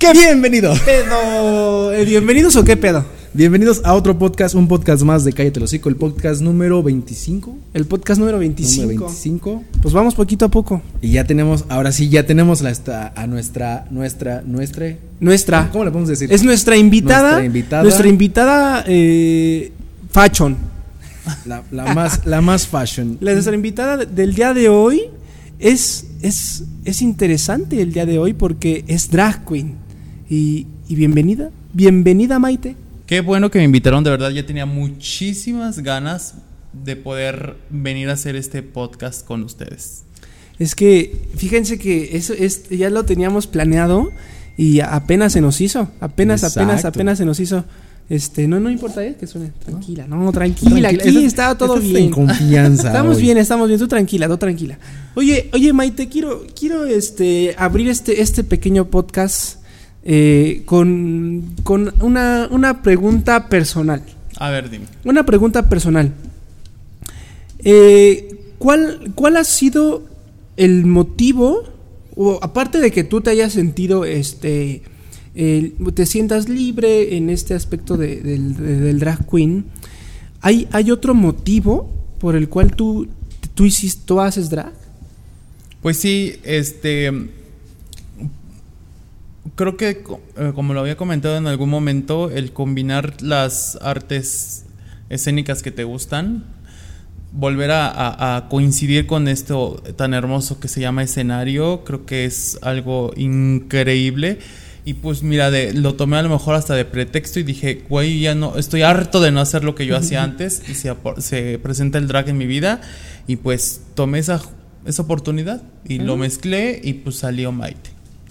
¿Qué bienvenido? pedo? Eh, ¿Bienvenidos o qué pedo? Bienvenidos a otro podcast, un podcast más de Cállate el Hocico, el podcast número 25. El podcast número 25. Número 25. Pues vamos poquito a poco. Y ya tenemos, ahora sí, ya tenemos la, a nuestra, nuestra, nuestra. Nuestra. ¿Cómo le podemos decir? Es nuestra invitada. Nuestra invitada. Nuestra invitada eh, fashion. La, la más, la más fashion. La nuestra invitada de- del día de hoy es, es, es interesante el día de hoy porque es drag queen. Y, y bienvenida. Bienvenida, Maite. Qué bueno que me invitaron, de verdad ya tenía muchísimas ganas de poder venir a hacer este podcast con ustedes. Es que, fíjense que eso es, ya lo teníamos planeado y apenas se nos hizo. Apenas, apenas, Exacto. apenas se nos hizo. Este, no, no importa, ¿eh? que suene. Tranquila, no, tranquila, Tranquila, aquí está todo bien. en confianza Estamos hoy. bien, estamos bien, tú tranquila, tú tranquila. Oye, oye, Maite, quiero, quiero este, abrir este, este pequeño podcast eh, con, con una, una pregunta personal. A ver, dime. Una pregunta personal. Eh, ¿cuál, ¿Cuál ha sido el motivo, o aparte de que tú te hayas sentido, este, te sientas libre en este aspecto de- del drag queen, ¿hay, ¿hay otro motivo por el cual tú, tú, hiciste, tú haces drag? Pues sí, este. Creo que, eh, como lo había comentado en algún momento, el combinar las artes escénicas que te gustan, volver a, a- a coincidir con esto tan hermoso que se llama escenario, creo que es algo increíble. Y pues mira, de, lo tomé a lo mejor hasta de pretexto y dije, güey, ya no, estoy harto de no hacer lo que yo hacía antes y se, se presenta el drag en mi vida y pues tomé esa, esa oportunidad y lo mezclé y pues salió Maite.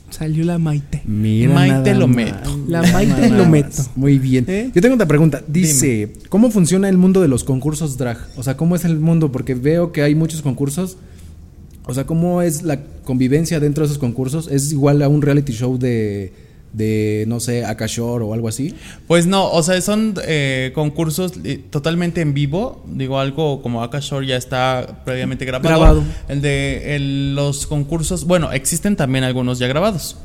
Salió la Maite. Mira Maite lo meto. La Maite lo meto. Muy bien. ¿Eh? Yo tengo otra pregunta. Dice, ¿cómo funciona el mundo de los concursos drag? O sea, ¿cómo es el mundo? Porque veo que hay muchos concursos. O sea, ¿cómo es la convivencia dentro de esos concursos? ¿Es igual a un reality show de, de no sé, Akashore o algo así? Pues no, o sea, son eh, concursos eh, totalmente en vivo. Digo, algo como Akashore ya está previamente grabado. Grabado. El de el- los concursos, bueno, existen también algunos ya grabados.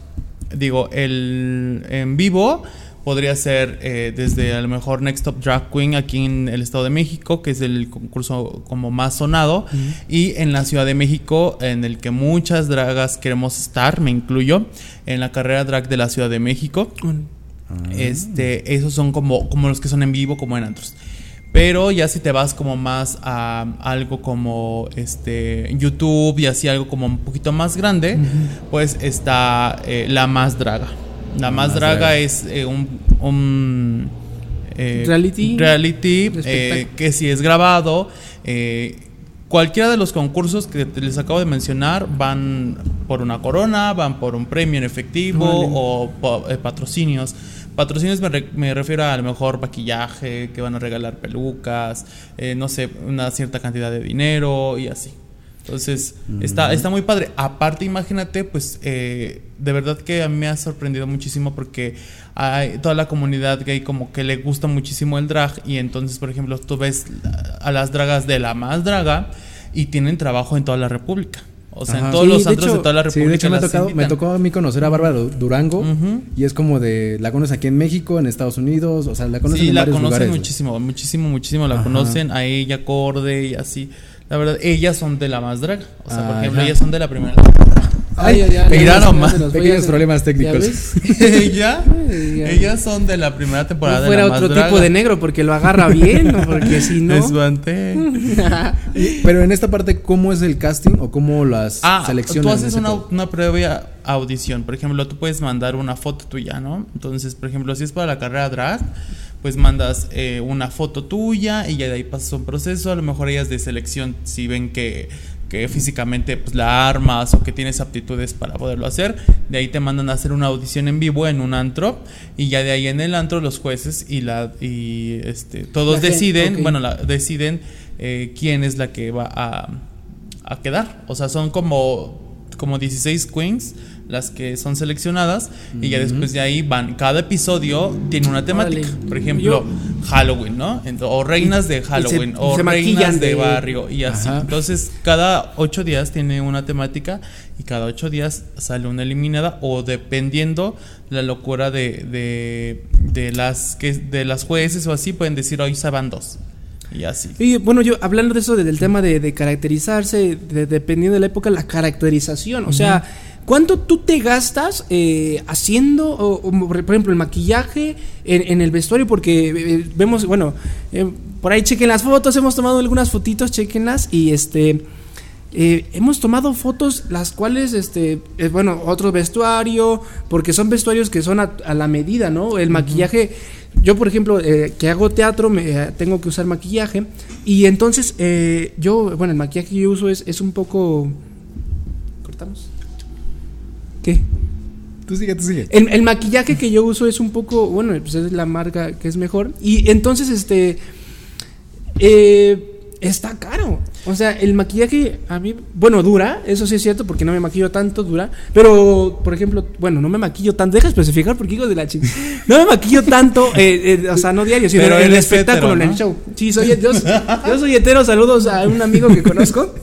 Digo, el en vivo podría ser eh, desde a lo mejor Next Top Drag Queen aquí en el Estado de México, que es el concurso como más sonado, y en la Ciudad de México, en el que muchas dragas queremos estar, me incluyo, en la carrera drag de la Ciudad de México. Este, esos son como, como los que son en vivo, como en antros. Pero ya si te vas como más a algo como este YouTube y así algo como un poquito más grande, pues está eh, La Más Draga. La Más, Más Draga, es eh, un, un, eh, Reality. eh, que si es grabado. eh, cualquiera de los concursos que te- les acabo de mencionar van por una corona, van por un premio en efectivo Órale. o po- eh, patrocinios. Patrocinios me, re- me refiero a, a lo mejor maquillaje, que van a regalar pelucas, eh, no sé, una cierta cantidad de dinero y así. Entonces, está, está muy padre. Aparte, imagínate, pues, eh, de verdad que a mí me ha sorprendido muchísimo porque hay toda la comunidad gay como que le gusta muchísimo el drag y entonces, por ejemplo, tú ves a las dragas de la más draga y tienen trabajo en toda la República. O sea, Ajá. en todos Sí, los de antros de, hecho- toda la Sí, República. de hecho me, tocado, me tocó a mí conocer a Bárbara Du- Durango Ujú. y es como de, la conoces aquí en México, en Estados Unidos, o sea, la conocen Sí, en la varios conocen lugares. muchísimo, muchísimo, muchísimo la Ajá. conocen, a ella, Corde y así. La verdad, ellas son de la más draga. O sea, por ejemplo, ellas son de la primera. Ay, ya nomás, nos fue, pequeños problemas ¿Ya técnicos. Ay, ya. ellas son de la primera temporada No de la más otro tipo de negro porque lo agarra bien, ¿no? porque si no. Espanté. Pero en esta parte, ¿cómo es el casting o cómo las Ah, seleccionan? tú haces una, una previa audición. Por ejemplo, tú puedes mandar una foto tuya, ¿no? Entonces, por ejemplo, si es para la carrera drag, pues mandas eh, una foto tuya y ya de ahí pasas un proceso. A lo mejor ellas de selección, si ven que, que físicamente pues, la armas o que tienes aptitudes para poderlo hacer, de ahí te mandan a hacer una audición en vivo en un antro y ya de ahí en el antro los jueces y la y este todos La gente, deciden, bueno, la- deciden eh, quién es la que va a a quedar. O sea, son como, como 16 queens las que son seleccionadas y ya después de ahí van. Cada episodio tiene una temática. Órale. Por ejemplo, Yo- Halloween, ¿no? O reinas de Halloween, se- o se reinas de, de- barrio, y así. Ajá. Entonces, cada ocho días tiene una temática y cada ocho días sale una eliminada, o dependiendo la locura de, de, de las que de las jueces o así, pueden decir hoy se van dos. Y así. Y bueno, yo hablando de eso, de- del tema de, de caracterizarse, de- dependiendo de la época, la caracterización. O sea, ¿cuánto tú te gastas eh, haciendo, o- o, por ejemplo, el maquillaje en, en el vestuario? Porque eh, vemos, bueno, eh, por ahí chequen las fotos, hemos tomado algunas fotitos, chequenlas y este... eh, hemos tomado fotos las cuales, este, eh, bueno, otro vestuario, porque son vestuarios que son a, a la medida, ¿no? El maquillaje, yo por ejemplo, eh, que hago teatro, me, eh, tengo que usar maquillaje, y entonces eh, yo, bueno, el maquillaje que yo uso es, es un poco... ¿Cortamos? ¿Qué? Tú sigue, tú sigue. El, el maquillaje que yo uso es un poco, bueno, pues es la marca que es mejor. Y entonces, este, eh, está caro. O sea, el maquillaje a mí, bueno, dura, eso sí es cierto, porque no me maquillo tanto, dura. Pero, por ejemplo, bueno, no me maquillo tanto, deja especificar porque hijo de la chica. No me maquillo tanto, eh, eh, o sea, no diario, sino Pero en el espectáculo, hetero, en el ¿no? show. Sí, soy, yo, yo soy hetero, saludos a un amigo que conozco.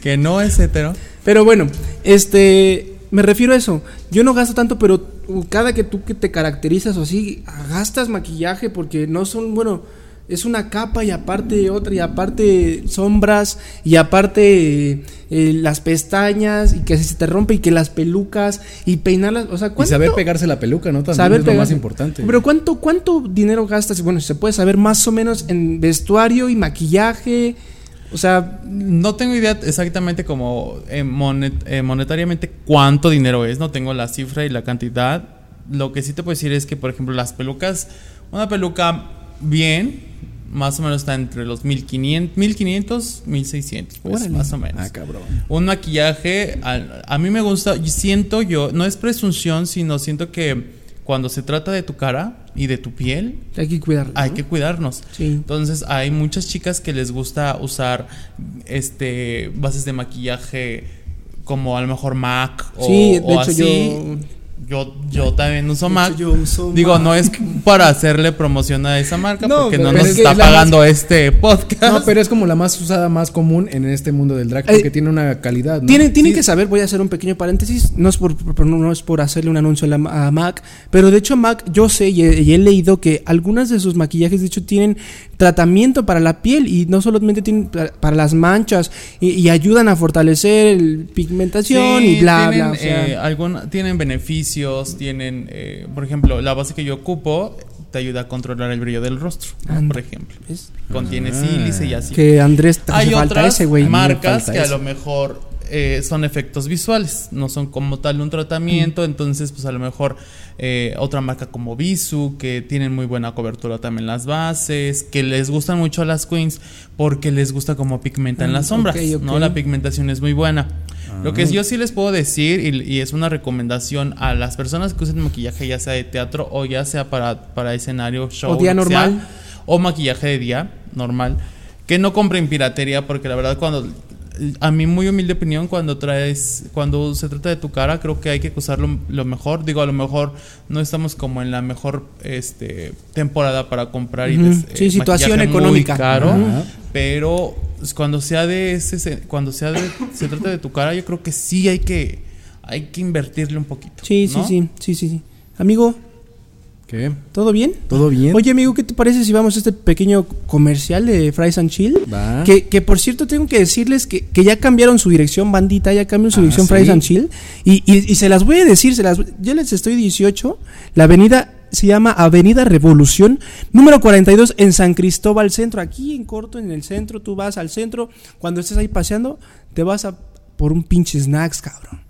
Que no es hetero. Pero bueno, este, me refiero a eso. Yo no gasto tanto, pero cada que tú que te caracterizas o así, gastas maquillaje porque no son, bueno, es una capa y aparte otra y aparte sombras y aparte eh, las pestañas y que se te rompe y que las pelucas y peinarlas, o sea, Y ¿cuánto? saber pegarse la peluca, ¿no? También Saber es lo más importante. Pero ¿cuánto, ¿cuánto dinero gastas? Bueno, se puede saber más o menos en vestuario y maquillaje. O sea, No tengo idea exactamente como eh, monet- eh, monetariamente cuánto dinero es, no tengo la cifra y la cantidad. Lo que sí te puedo decir es que, por ejemplo, las pelucas, una peluca bien, más o menos está entre los 1500, 1500 1600, pues, Órale. más o menos. Ah, cabrón. Un maquillaje, a, a mí me gusta, y siento yo, no es presunción, sino siento que cuando se trata de tu cara y de tu piel, hay que cuidarlo. hay ¿no? que cuidarnos. Sí. Entonces hay muchas chicas que les gusta usar este bases de maquillaje como a lo mejor MAC o, Sí, de o hecho así. yo- Yo, yo también uso MAC. yo uso Digo, Mac. no es para hacerle promoción a esa marca No, porque no nos es está pagando este podcast. No, pero es como la más usada, más común en este mundo del drag, porque Eh, tiene una calidad, ¿no? Tienen, tienen que saber, voy a hacer un pequeño paréntesis, no es por, por- no, es por hacerle un anuncio a, la- a Mac, pero de hecho Mac, yo sé y he, y he leído que algunas de sus maquillajes de hecho tienen tratamiento para la piel y no solamente tienen para, para las manchas y, y ayudan a fortalecer el pigmentación Sí, y bla, tienen, bla. o sea, eh, tienen beneficios, tienen, eh, por ejemplo, la base que yo ocupo te ayuda a controlar el brillo del rostro, por ejemplo. ¿ves? Contiene sílice y así. Que Andrés te Hay hace falta otras ese güey. marcas que a eso. lo mejor eh, son efectos visuales, no son como tal un tratamiento, entonces pues a lo mejor eh, otra marca como Bisu, que tienen muy buena cobertura también las bases, que les gustan mucho a las queens porque les gusta como pigmentan Mm, las sombras, ok, ok. ¿no? La pigmentación es muy buena. Lo que yo sí les puedo decir, y, y es una recomendación a las personas que usen maquillaje, ya sea de teatro o ya sea para, para escenario, show, O día sea, normal. o maquillaje de día normal, que no compren piratería, porque la verdad cuando a mi muy humilde opinión cuando traes cuando se trata de tu cara creo que hay que usarlo lo mejor digo a lo mejor no estamos como en la mejor este temporada para comprar y des- Sí, eh, situación muy económica. caro pero cuando sea de ese se- cuando sea de, se trata de tu cara yo creo que sí hay que hay que invertirle un poquito Sí, sí, sí, sí, sí, sí. Amigo, ¿Qué? ¿todo bien? ¿Todo bien? Oye, amigo, ¿qué te parece si vamos a este pequeño comercial de Fries and Chill? Va. Que, que por cierto, tengo que decirles que, que ya cambiaron su dirección, bandita, ya cambiaron su Ah, dirección ¿sí? Fries and Chill. Y, y- y se las voy a decir, se las, yo les estoy 18, la avenida se llama Avenida Revolución, número 42 en San Cristóbal Centro, aquí en corto, en el centro, tú vas al centro, cuando estés ahí paseando, te vas a por un pinche snacks, cabrón.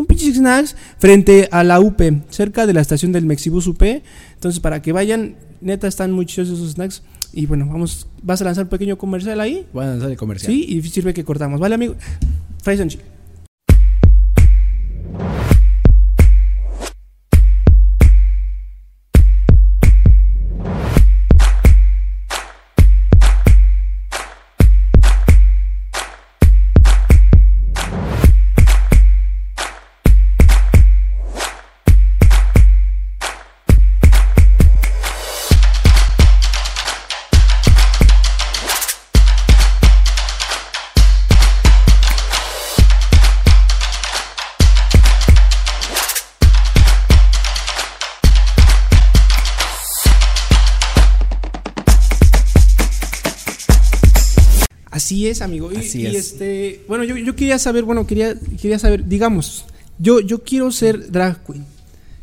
Un pinche snacks frente a la UP, cerca de la estación del Mexibus UP. Entonces, para que vayan, neta, están muy chidos esos snacks. Y bueno, vamos, ¿vas a lanzar un pequeño comercial ahí? Voy a lanzar el comercial. Sí, y sirve que cortamos. ¿Vale, amigo? Fries Así es, amigo. Y, Así y es. este, bueno, yo, yo quería saber, bueno, quería, quería saber, digamos, yo, yo quiero ser drag queen.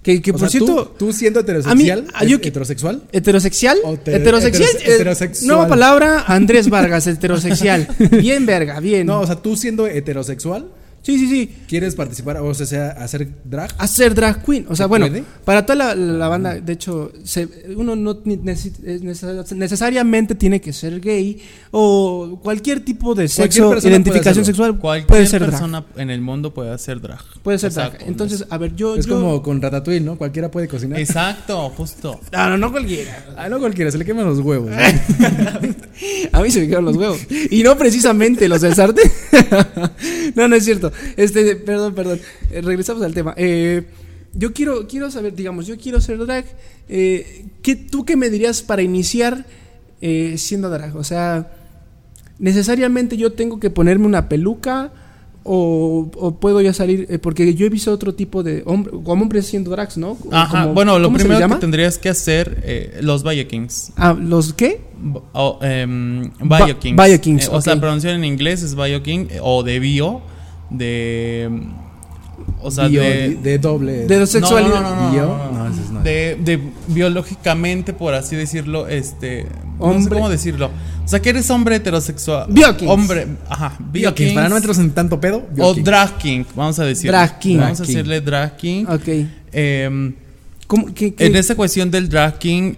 Que, que O por sea, cierto, tú, tú siendo heterosexual, ah, yo ¿het- que- heterosexual, heterosexual, O te- heterosexual, heterose- heterosexual. nueva palabra, Andrés Vargas, heterosexual. Bien, verga, bien. no, o sea, tú siendo heterosexual, sí, sí, sí. quieres participar, o sea, sea, hacer drag. Hacer drag queen. O sea, ¿Se bueno, puede? para toda la, la banda, de hecho, se- uno no neces- necesariamente tiene que ser gay o cualquier tipo de Cualquier sexo, persona identificación puede sexual Cualquier puede ser drag. persona en el mundo puede hacer drag. Puede ser drag. Entonces, a ver, yo. Es yo- como con Ratatouille, ¿no? Cualquiera puede cocinar. Exacto, justo. Ah, no, no cualquiera. Ah, no cualquiera, se le queman los huevos. ¿no? A mí se me quedaron los huevos. Y no precisamente los del sartén. no, no es cierto. Este, perdón, perdón. Eh, regresamos al tema. Eh, yo quiero, quiero saber, digamos, yo quiero ser drag. Eh, ¿qué, ¿Tú qué me dirías para iniciar siendo drag? O sea, ¿necesariamente yo tengo que ponerme una peluca? O, o puedo ya salir, eh, porque yo he visto otro tipo de hombre, como hombres siendo drags, ¿no? Ajá, Como- bueno, lo ¿cómo se les primero que tendrías que hacer, eh, los Vikings. Ah, ¿los qué? O, em, Ba- Biokings. Biokings, Eh, o sea, pronunciación en inglés es Bioking eh, o de bio, de. O sea, Bio, de. de, doble. De sexualidad. No. De, de biológicamente, por así decirlo, este. No sé cómo decirlo. O sea, que eres hombre heterosexual. Biokings. Hombre, ajá. Biokings, para no meternos en tanto pedo. O drag king, vamos a decir. Drag king. Vamos a Drag king. decirle drag king. Ok. Em, ¿Cómo, qué, qué? en esa cuestión del drag king,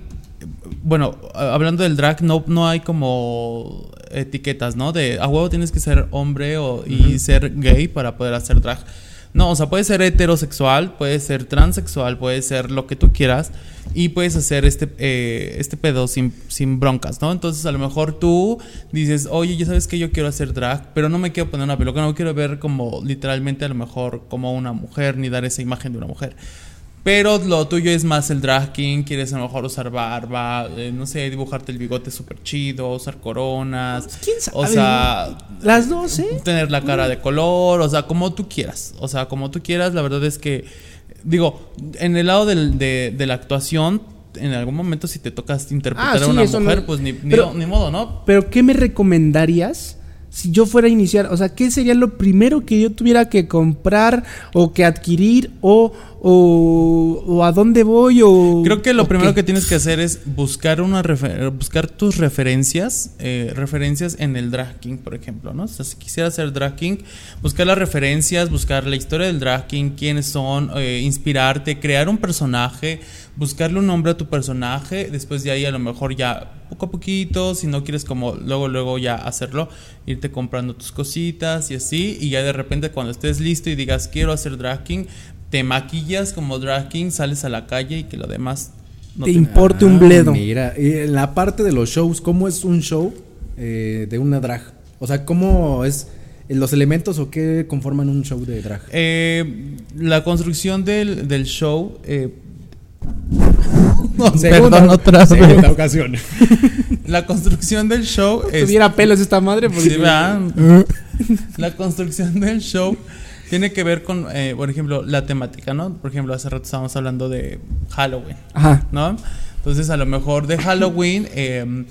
bueno, hablando del drag, no, no hay como etiquetas, ¿no? De a huevo tienes que ser hombre o, y ser gay para poder hacer drag. No, o sea, puedes ser heterosexual, puedes ser transexual, puedes ser lo que tú quieras y puedes hacer este, eh, este pedo sin, sin broncas, ¿no? Entonces, a lo mejor tú dices, oye, ya sabes que yo quiero hacer drag, pero no me quiero poner una peluca, no quiero ver como literalmente a lo mejor como una mujer ni dar esa imagen de una mujer. Pero lo tuyo es más el drag king, quieres a lo mejor usar barba, eh, no sé, dibujarte el bigote súper chido, usar coronas. ¿Quién sabe? O sea, Las dos, ¿eh? tener la cara de color, o sea, como tú quieras. O sea, como tú quieras, la verdad es que, digo, en el lado del- de, de la actuación, en algún momento si te tocas interpretar Ah, a una mujer, no- pues ni, ni- pero- ni modo, ¿no? Pero ¿qué me recomendarías si yo fuera a iniciar? O sea, ¿qué sería lo primero que yo tuviera que comprar o que adquirir o, o, o a dónde voy o... Creo que lo primero qué? que tienes que hacer es buscar una refer- buscar tus referencias, eh, referencias en el drag king, por ejemplo, ¿no? O sea, si quisiera hacer drag king, buscar las referencias, buscar la historia del drag king, quiénes son, eh, inspirarte, crear un personaje, buscarle un nombre a tu personaje, después de ahí a lo mejor ya poco a poquito, si no quieres como luego luego ya hacerlo, irte comprando tus cositas y así, y ya de repente cuando estés listo y digas quiero hacer drag king, te maquillas como drag king, sales a la calle y que lo demás no Te te- importe un Ah, bledo. Mira, y en la parte de los shows, ¿cómo es un show eh, de una drag? O sea, ¿cómo es los elementos o qué conforman un show de drag? Eh, la construcción del, del show. eh, Segunda- perdón, otra vez. segunda ocasión. La construcción del show es. Tuviera pelos esta madre porque... Sí. La construcción del show tiene que ver con, eh, por ejemplo, la temática, ¿no? Por ejemplo, hace rato estábamos hablando de Halloween. Ajá. ¿no? Entonces, a lo mejor de Halloween, eh,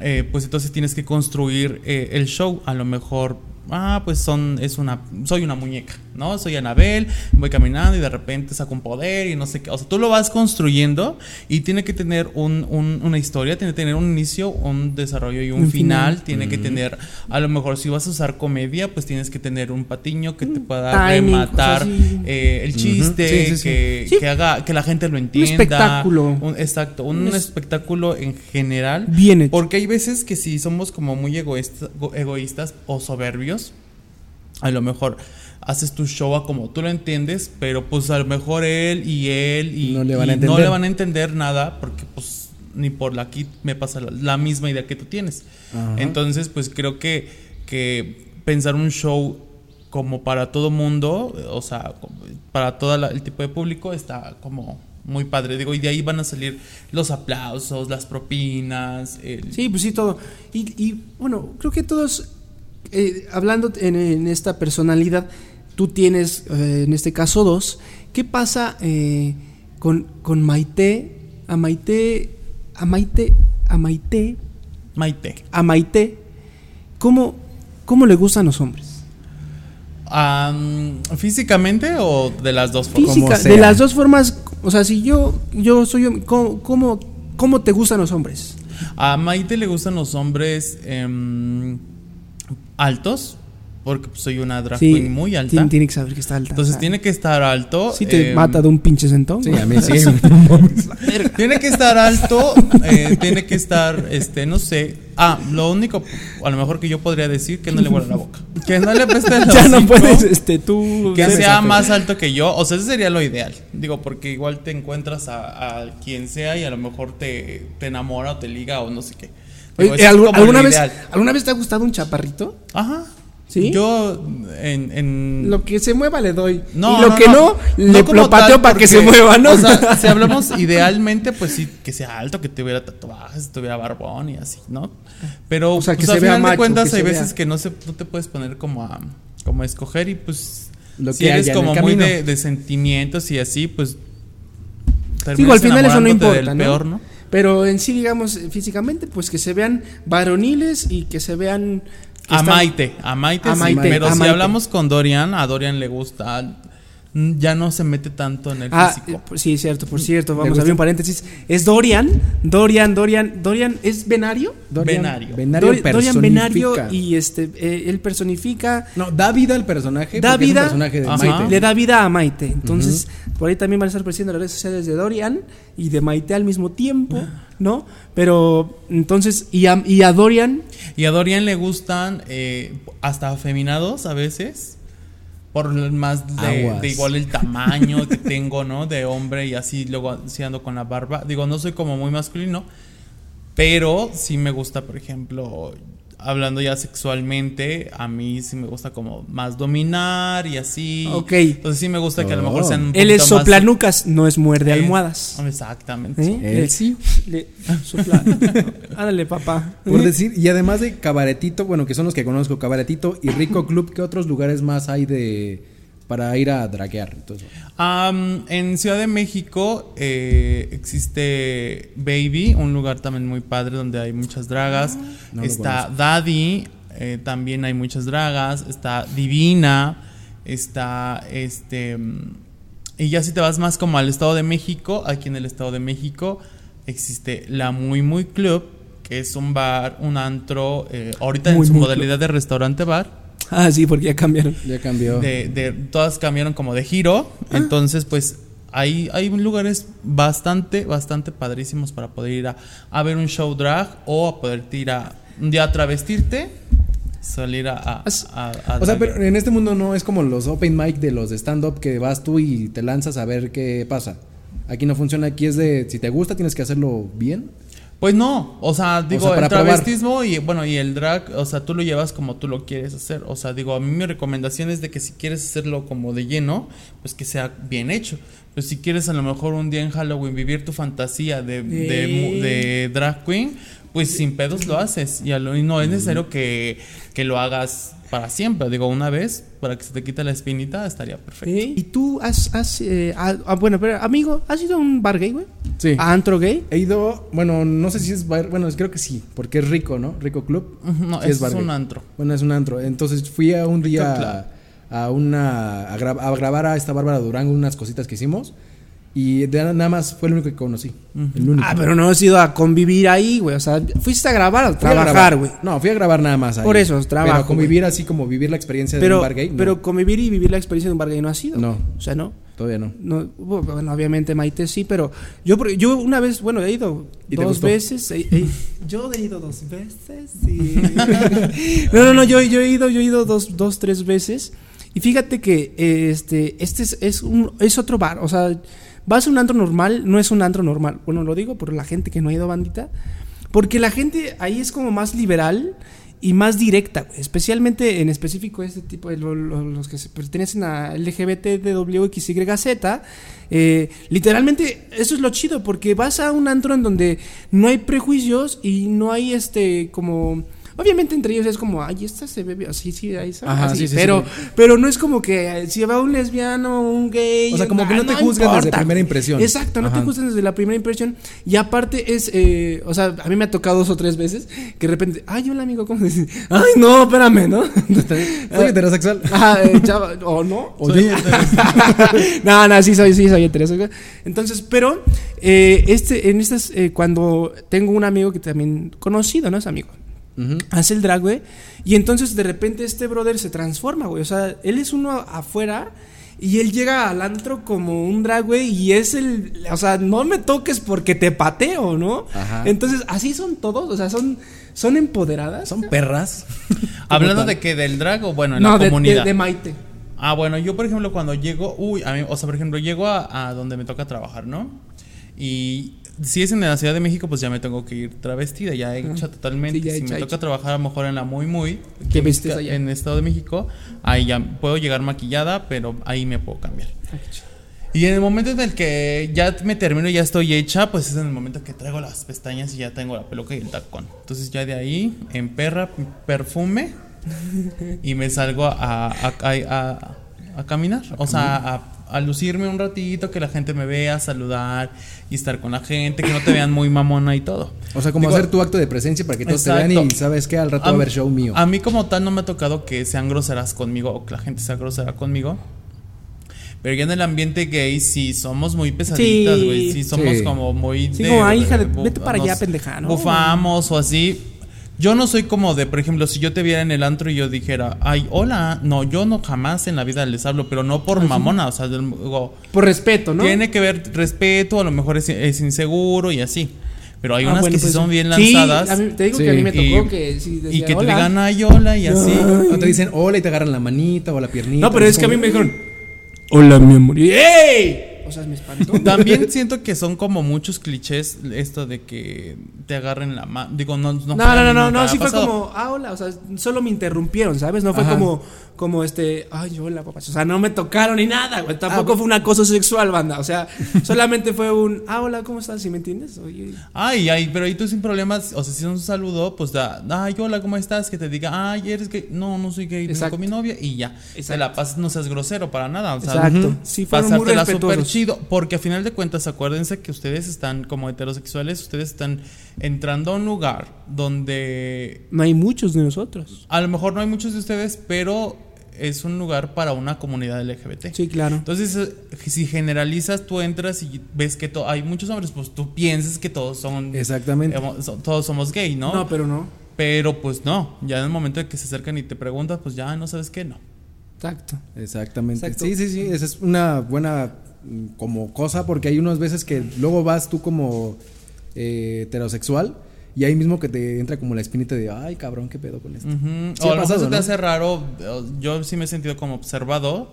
eh, pues entonces tienes que construir eh, el show. A lo mejor, ah, pues son, es una, soy una muñeca, ¿no? Soy Anabel, voy caminando y de repente saco un poder y no sé qué. O sea, tú lo vas construyendo y tiene que tener un, un- una historia, tiene que tener un inicio, un desarrollo y un, Un final. final. Tiene que tener, a lo mejor si vas a usar comedia, pues tienes que tener un patiño que te pueda timing, rematar eh, el chiste, Sí, sí, sí. Que, Sí. que haga, que la gente lo entienda. espectáculo. Un- exacto, un, Un es- espectáculo en general. Bien hecho. Porque hay veces que si somos como muy egoísta- go- egoístas o soberbios, a lo mejor haces tu show a como tú lo entiendes, pero pues a lo mejor él y él y No le van a y no entender. le van a entender nada porque pues ni por la aquí me pasa la, la misma idea que tú tienes. Ajá. Entonces pues creo que, que pensar un show como para todo mundo, o sea, para todo el tipo de público está como muy padre. Digo, y de ahí van a salir los aplausos, las propinas, el, Sí, pues sí, todo. Y, y, bueno, creo que todos, eh, hablando en, en esta personalidad, tú tienes, eh, en este caso, dos. ¿Qué pasa eh, con, con Maite? A Maite, a Maite, a Maite, Maite. a Maite. ¿Cómo, ¿cómo le gustan los hombres? Am, ¿Físicamente o de las dos formas? Física, de las dos formas, o sea, si yo, yo soy, hom- ¿cómo, cómo, cómo te gustan los hombres? A Maite le gustan los hombres em, altos, porque soy una drag queen muy alta. Tiene, tiene que saber que está alta. Entonces o sea, tiene que estar alto. Sí te em, mata de un pinche sentón. Sí, güey. a mí sí. Tiene que estar alto, eh, tiene que estar, este, no sé. Ah, lo único, a lo mejor que yo podría decir que no le huele la boca. Que no le apeste el ya no puedes, este, tú. Que sea más alto que yo. O sea, ese sería lo ideal. Digo, porque igual te encuentras a, a quien sea y a lo mejor te, te enamora o te liga o no sé qué. Digo, Oye, eso es ¿algu- como ¿alguna, vez. ¿Alguna vez te ha gustado un chaparrito? Ajá. ¿Sí? Yo en, en Lo que se mueva le doy. No, y lo no, que no, no. le lo pateo para que se mueva, ¿no? O sea, si hablamos idealmente, pues sí, que sea alto, que tuviera tatuajes, tuviera barbón y así, ¿no? Pero O sea, que pues, se a vea final macho, de cuentas hay veces vea. que no se no te puedes poner como a como a escoger y pues Lo si que eres como muy de, de sentimientos y así, pues Digo, al final eso no importa, del peor, ¿no? Pero en sí, digamos, físicamente, pues que se vean varoniles y que se vean. que A están- Maite, a Maite, A sí, Maite, pero a si Maite. hablamos con Dorian, a Dorian le gusta ya no se mete tanto en el Ah, físico. eh, sí, cierto, por cierto, ¿Le vamos a abrir un paréntesis. Es Dorian, Dorian, Dorian, Dorian, ¿es Venario? Dorian, Venario. Venario Dori- Dorian Venario y este, eh, él personifica, No, da vida al personaje. Da porque es un vida- personaje de. Maite. le da vida a Maite. Entonces, por ahí también van a estar apareciendo las redes sociales de Dorian y de Maite al mismo tiempo, ¿no? Pero, entonces, y a, y a Dorian, Y a Dorian le gustan eh, hasta afeminados a veces. Por más de, de igual el tamaño que tengo, ¿no? De hombre y así luego así ando con la barba. Digo, no soy como muy masculino. Pero sí me gusta, por ejemplo, hablando ya sexualmente, a mí sí me gusta como más dominar y así. Ok. Entonces sí me gusta que a lo mejor Oh. sean un él es poquito más- soplanucas, no es muerde Eh, almohadas. Exactamente. ¿Eh? Él Le- sí. le- sopla. Ándale, papá. Por decir, y además de Cabaretito, bueno, que son los que conozco, Cabaretito y Rico Club, ¿qué otros lugares más hay de para ir a draguear? Entonces, en Ciudad de México eh, existe Baby, un lugar también muy padre donde hay muchas dragas. no lo está. Daddy, eh, también hay muchas dragas. Está Divina, está este. Y ya si te vas más como al Estado de México, aquí en el Estado de México existe la Muy Muy Club, que es un bar, un antro, eh, ahorita Muy en su modalidad de restaurante bar. Ah, sí, porque ya cambiaron. ya cambió. De, de- todas cambiaron como de giro. Entonces, pues hay, hay lugares bastante, bastante padrísimos para poder ir a, a ver un show drag o a poder ir a un día a travestirte, salir a. a- a- a O sea, pero en este mundo no es como los open mic de los de stand-up que vas tú y te lanzas a ver qué pasa. Aquí no funciona, aquí es de si te gusta tienes que hacerlo bien. Pues no, o sea, digo, sea, el probar. travestismo y bueno, y el drag, o sea, tú lo llevas como tú lo quieres hacer. O sea, digo, a mí mi recomendación es de que si quieres hacerlo como de lleno, pues que sea bien hecho. Pues si quieres a lo mejor un día en Halloween vivir tu fantasía de, de, drag queen, pues sin pedos lo haces. Y, a lo- y no es necesario que, que lo hagas para siempre. Digo, una vez, para que se te quite la espinita, estaría perfecto. ¿Y tú has, has eh, ah, bueno, pero amigo, ¿has ido a un bar gay, güey? Sí. ¿A antro gay? He ido, bueno, no sé si es bar, bueno, creo que sí, porque es rico, ¿no? Rico Club. No, Sí, es es bar un gay. antro. Bueno, es un antro. Entonces fui a un Club. día a, una a, gra- a grabar a esta Bárbara Durango unas cositas que hicimos y de- nada más fue el único que conocí. El único. Ah, pero no has ido a convivir ahí, güey. O sea, fuiste a grabar o trabajar, güey. No, fui a grabar nada más ahí. Por eso, trabajo, Pero convivir así como vivir la experiencia de Pero, un bar gay. no, pero convivir y vivir la experiencia de un bar gay no ha sido. No. O sea, no. todavía no. No, bueno, obviamente Maite sí, pero yo, yo una vez, bueno, he ido ¿Y te dos veces. he- he- yo he ido dos veces. y- no, no, no, yo, yo he ido, yo he ido dos, dos, tres veces. Y fíjate que este, este es, es, otro bar. O sea, vas a un antro normal, no es un antro normal. Bueno, lo digo por la gente que no ha ido bandita. Porque la gente ahí es como más liberal y más directa, güey. especialmente en específico este tipo los que pertenecen a LGBT de WXYZ. Eh, literalmente eso es lo chido porque vas a un antro en donde no hay prejuicios y no hay este como Obviamente entre ellos es como, ay, esta se ve así, sí, ahí está. Ajá, así, sí, sí, pero, sí. pero no es como que eh, si va un lesbiano, un gay. O sea, como que ah, no te juzgan desde importa. primera impresión. Exacto, no te juzgan desde la primera impresión. Y aparte es, eh, o sea, a mí me ha tocado dos o tres veces que de repente, ay, hola amigo, ¿cómo dices? Ay, no, espérame, ¿no? Soy heterosexual. Ajá, eh, chava, o no, o Soy yo- no, no, sí soy, sí soy heterosexual. Entonces, pero eh, este, en estas, eh, cuando tengo un amigo que también conocido, ¿no? Es amigo. Ujú. Hace el drag, güey. Y entonces de repente este brother se transforma, güey. O sea, él es uno afuera y él llega al antro como un drag, güey. Y es el. O sea, no me toques porque te pateo, ¿no? Ajá. Entonces, así son todos. O sea, son, son empoderadas. Son perras. Hablando tal? de que del drag o bueno, en no, la de, de, comunidad. de Maite. Ah, bueno, yo por ejemplo cuando llego, uy, a mí, o sea, por ejemplo, llego a, a donde me toca trabajar, ¿no? Y si es en la Ciudad de México, pues ya me tengo que ir travestida, ya hecha totalmente. Sí, ya si hecha, me toca trabajar a lo mejor en la muy muy, ¿Qué en- allá? en Estado de México, ahí ya puedo llegar maquillada, pero ahí me puedo cambiar. Y en el momento en el que ya me termino y ya estoy hecha, pues es en el momento que traigo las pestañas y ya tengo la peluca y el tacón. Entonces ya de ahí, en perra, perfume y me salgo a, a, a- a- a caminar. O sea, a, a lucirme un ratito, que la gente me vea, saludar y estar con la gente, que no te vean muy mamona y todo. O sea, como Digo, hacer tu acto de presencia para que todos te vean y Exacto. sabes que al rato va a haber show mío. A mí como tal no me ha tocado que sean groseras conmigo o que la gente sea grosera conmigo. Pero ya en el ambiente gay sí somos muy pesaditas, Sí. güey. Sí. somos Sí. como muy Sí, como, "Ay, hija de- vete para allá, pendeja", ¿no? Bufamos o así. Yo no soy como de, por ejemplo, si yo te viera en el antro y yo dijera, ay, hola, no, yo no jamás en la vida les hablo, pero no por mamona, o sea, digo, Por respeto, ¿no? tiene que ver respeto, a lo mejor es, es inseguro y así. Pero hay Ah, unas bueno, que sí pues, son bien sí, lanzadas. mí- te digo Sí. que a mí me tocó Y- que sí y decía, que te digan, ay, hola, y así. O te dicen hola y te agarran la manita o la piernita. No, pero y es que a mí me dijeron, hola, mi amor. Y, ¡Ey! O sea, me espantó. También siento que son como muchos clichés esto de que te agarren la mano. Digo, no, no. No, no, no, no, no, fue como, ah, hola, o sea, solo me interrumpieron, ¿sabes? No fue Ajá. como, como este, ay, hola, papá. O sea, no me tocaron ni nada, güey. Tampoco Ah, fue un acoso sexual, banda. O sea, solamente fue un, ah, hola, ¿cómo estás? ¿Sí me entiendes? Oye, Ay, ay, pero ahí tú sin problemas, o sea, si es un saludo, pues da, ay, hola, ¿cómo estás? Que te diga, ay, eres gay. No, no soy gay, vengo Exacto. con mi novia y ya. Te Exacto. la pasas, no seas grosero para nada. O sea, Exacto. Sí, fueron muy respetuosos. Chido. Porque a final de cuentas, acuérdense que ustedes están como heterosexuales, ustedes están entrando a un lugar donde no hay muchos de nosotros. a lo mejor no hay muchos de ustedes, pero es un lugar para una comunidad LGBT. Sí, claro. Entonces, eh, si generalizas, tú entras y ves que hay muchos hombres, pues tú piensas que todos son, Exactamente. todos somos gay, ¿no? No, pero no. Pero pues no, ya en el momento de que se acercan y te preguntas, pues ya no sabes qué, no. Exacto. Exactamente. Exacto. Sí, sí, sí. Esa es una buena como cosa porque hay unas veces que luego vas tú como eh, heterosexual y ahí mismo que te entra como la espinita de, ay, cabrón, qué pedo con esto. Sí o a lo mejor se te ¿no? hace raro, yo sí me he sentido como observado.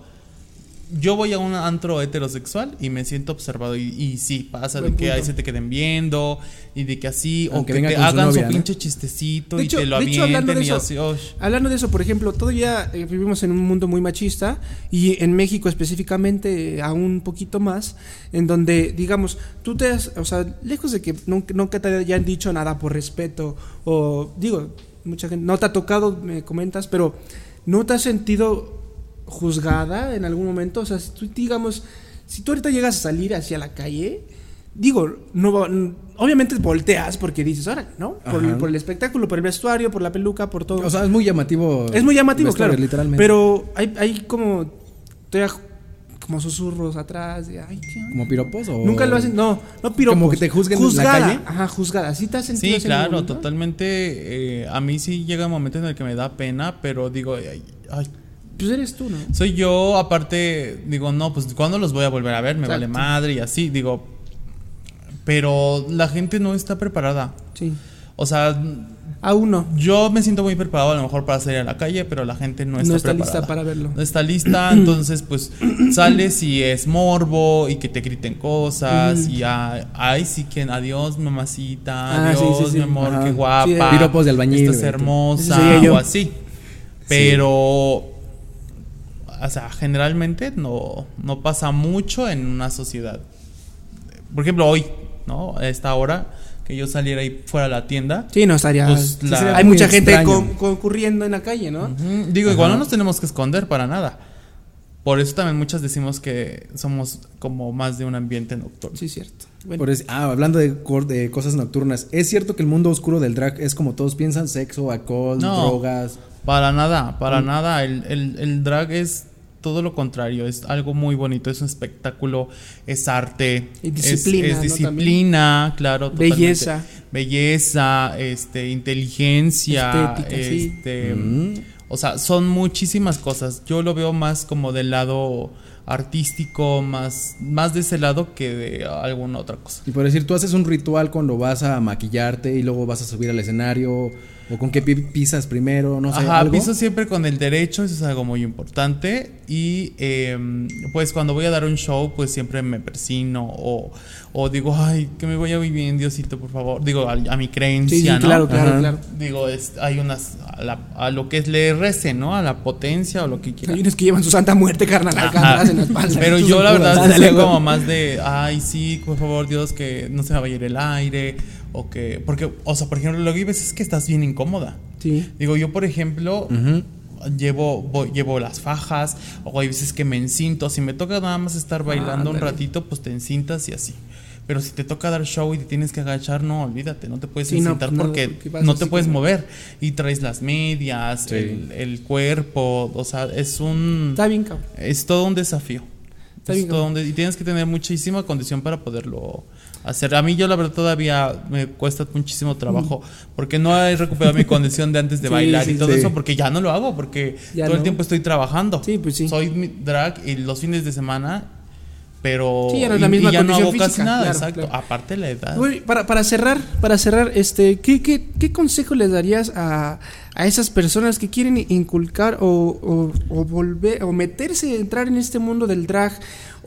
Yo voy a un antro heterosexual y me siento observado y, y sí, pasa Buen de que punto. ahí se te queden viendo y de que así, o que te su hagan su pinche chistecito De y hecho- te lo de hecho, hablando avienten de y eso, así, "Osh". Hablando de eso, por ejemplo, todavía eh, vivimos en un mundo muy machista y en México específicamente eh, aún un poquito más, en donde, digamos, tú te has, o sea, lejos de que nunca, nunca te hayan dicho nada por respeto, o digo, mucha gente, no te ha tocado, me comentas, pero no te has sentido juzgada en algún momento, o sea, si tú, digamos, si tú ahorita llegas a salir hacia la calle, digo, no va- n- obviamente volteas porque dices, ahora, ¿no? Por, el espectáculo, por el vestuario, por la peluca, por todo. O sea, es muy llamativo. es muy llamativo, claro. Literalmente. Pero hay, hay como, todavía como susurros atrás de, ay, ¿qué onda?". ¿Como piropos o.? Nunca lo hacen, no, no piropos. Como que te juzguen en la juzgada, calle. Ajá, juzgada. ¿Sí te has sentido Sí, claro, totalmente. eh, a mí sí llega un momento en el que me da pena, pero digo, ay, ay, Pues eres tú, ¿no? soy yo, aparte, digo, no, pues ¿cuándo los voy a volver a ver? Me Exacto. vale madre y así, digo. Pero la gente no está preparada. Sí. O sea, Aún no. yo me siento muy preparado a lo mejor para salir a la calle, pero la gente no está, No está preparada. lista para verlo. No está lista, entonces pues sales y es morbo y que te griten cosas y ay, ay, sí que adiós mamacita, Ah, sí, adiós sí, sí. mi amor, Ajá. qué Sí, guapa, Piropos de albañil, estás hermosa o así. Pero o sea, generalmente no, no pasa mucho en una sociedad. Por ejemplo, hoy, ¿no? A esta hora que yo saliera y fuera a la tienda. Sí, no estaría. Pues, sí la- hay mucha gente con- concurriendo en la calle, ¿no? Digo, igual no nos tenemos que esconder para nada. Por eso también muchas decimos que somos como más de un ambiente nocturno. Sí, cierto. Bueno, Por es- ah, hablando de cosas nocturnas, ¿es cierto que el mundo oscuro del drag es como todos piensan? Sexo, alcohol, No. drogas. Para nada, para Mm. nada. El, el- el drag es todo lo contrario, es algo muy bonito, es un espectáculo, es arte, Y disciplina, es, disciplina, claro, totalmente. Belleza. belleza, este, inteligencia, Estética, sí. este, Mm. o sea, son muchísimas cosas. Yo lo veo más como del lado artístico, más, más de ese lado que de alguna otra cosa. Y por decir, tú haces un ritual cuando vas a maquillarte y luego vas a subir al escenario, o con qué pi- pisas primero, no sé. Ajá, algo. piso siempre con el derecho, eso es algo muy importante. Y em, pues cuando voy a dar un show, pues siempre me persino o, o digo, ay, que me vaya muy bien, Diosito, por favor. Digo, a, a mi creencia, sí, sí, ¿no? claro, claro, Ajá. claro. Digo, es, hay unas, a, la- a lo que le rece, ¿no? A la potencia o lo que quiera. Hay unos que llevan su santa muerte, carnal, acá en la espalda. Pero yo la verdad soy como más de, ay, sí, por favor, Dios, que no se me vaya a ir el aire. O que, porque, o sea, por ejemplo, lo que hay veces es que estás bien incómoda. Sí. Digo, yo por ejemplo, llevo, voy- llevo las fajas, o hay veces que me encinto. Si me toca nada más estar bailando un ratito, pues te encintas y así. Pero si te toca dar show y te tienes que agachar, no, olvídate, no te puedes Sí, encintar porque, no te puedes como- mover. Y traes las medias, Sí. el, el cuerpo, o sea, es un... Está bien, cabrón. Es todo un desafío. Está Es bien, todo un de- y tienes que tener muchísima condición para poderlo hacer. A mí yo la verdad todavía me cuesta muchísimo trabajo porque no he recuperado mi condición de antes de Sí, bailar sí, y todo sí. eso porque ya no lo hago porque Ya todo el tiempo estoy trabajando. Sí, pues sí. Soy drag y los fines de semana pero Sí, ya no es y- la misma y ya no hago casi física, nada, claro, exacto. claro. Aparte la edad. Güey, para, para cerrar, para cerrar, este, ¿qué, qué, qué consejo les darías a, a esas personas que quieren inculcar o, o, o volver o meterse, entrar en este mundo del drag?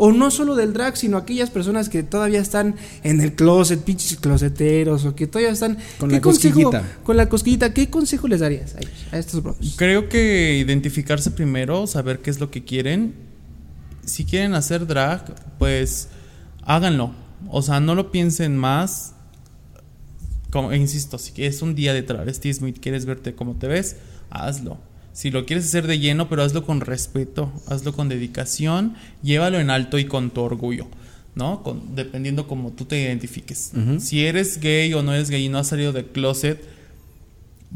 O no solo del drag, sino aquellas personas que todavía están en el closet, pinches closeteros, o que todavía están. Con ¿qué la consejo- cosquillita. Con la cosquillita, ¿qué consejo les darías a ellos, a estos brothers? Creo que identificarse primero, saber qué es lo que quieren. Si quieren hacer drag, pues háganlo. O sea, no lo piensen más. Como, insisto, si es un día de travestismo y quieres verte como te ves, hazlo. Si lo quieres hacer de lleno, pero hazlo con respeto, hazlo con dedicación, llévalo en alto y con tu orgullo, ¿no? Con, dependiendo como tú te identifiques. Si eres gay o no eres gay y no has salido del closet,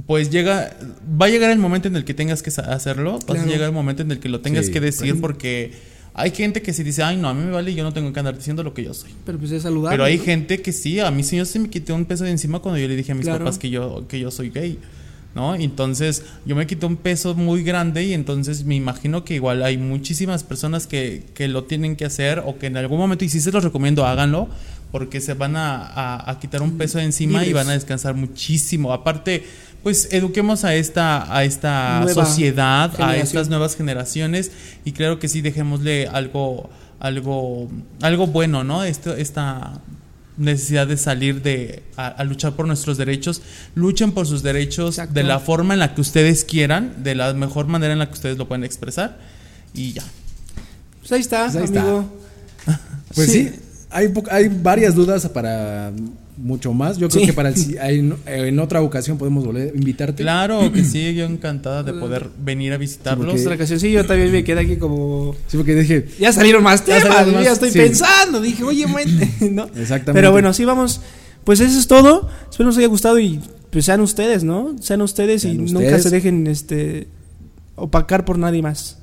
pues llega, va a llegar el momento en el que tengas que hacerlo, va a llegar el momento en el que lo tengas Sí, que decir porque hay gente que se dice, ay no, a mí me vale yo no tengo que andar diciendo lo que yo soy. Pero pues es saludable. Pero hay ¿no? gente que sí, a mí sí yo se me quité un peso de encima cuando yo le dije a mis Claro. papás que yo, que yo soy gay. ¿No? Entonces yo me quité un peso muy grande y entonces me imagino que igual hay muchísimas personas que, que lo tienen que hacer o que en algún momento, y sí se los recomiendo, háganlo, porque se van a, a- a quitar un peso de encima y van a descansar muchísimo. Aparte, pues eduquemos a esta, a esta Nueva sociedad, a estas nuevas generaciones y claro que sí, dejémosle algo, algo, algo bueno, ¿no? Esto, esta necesidad de salir de a, a luchar por nuestros derechos, luchen por sus derechos Exacto. de la forma en la que ustedes quieran, de la mejor manera en la que ustedes lo pueden expresar y ya. Pues ahí está, Pues ahí está. amigo. Pues sí, hay, po- hay varias dudas para mucho más. Yo creo Sí. que para el, si- hay- en otra ocasión podemos volver a invitarte. Claro que sí, yo encantada de poder venir a visitarlos. porque- Otra ocasión, sí, yo también me quedé aquí como Sí, porque dije, Ya salieron más temas, más, ya estoy sí. pensando. Dije, oye, mente, ¿no? Exactamente. Pero bueno, sí, vamos. Pues eso es todo. Espero les haya gustado y pues sean ustedes, ¿no? Sean ustedes Sean y nunca se dejen este opacar por nadie más.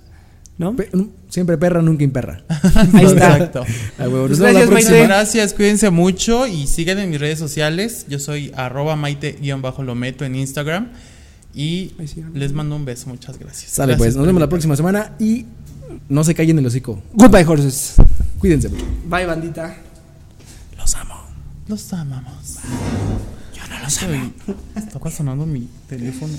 ¿No? pe- siempre perra, nunca imperra. Ahí está. Exacto. Pues gracias, próxima. Maite. Gracias, cuídense mucho y síganme en mis redes sociales. Yo soy arroba maite-lometo en Instagram. Y les mando un beso, muchas gracias. Sale Gracias pues, nos vemos la próxima semana y no se callen el hocico. Goodbye, horses. Cuídense mucho. Bye, bandita. Los amo. Los amamos. Yo no los amo. Estaba sonando mi teléfono.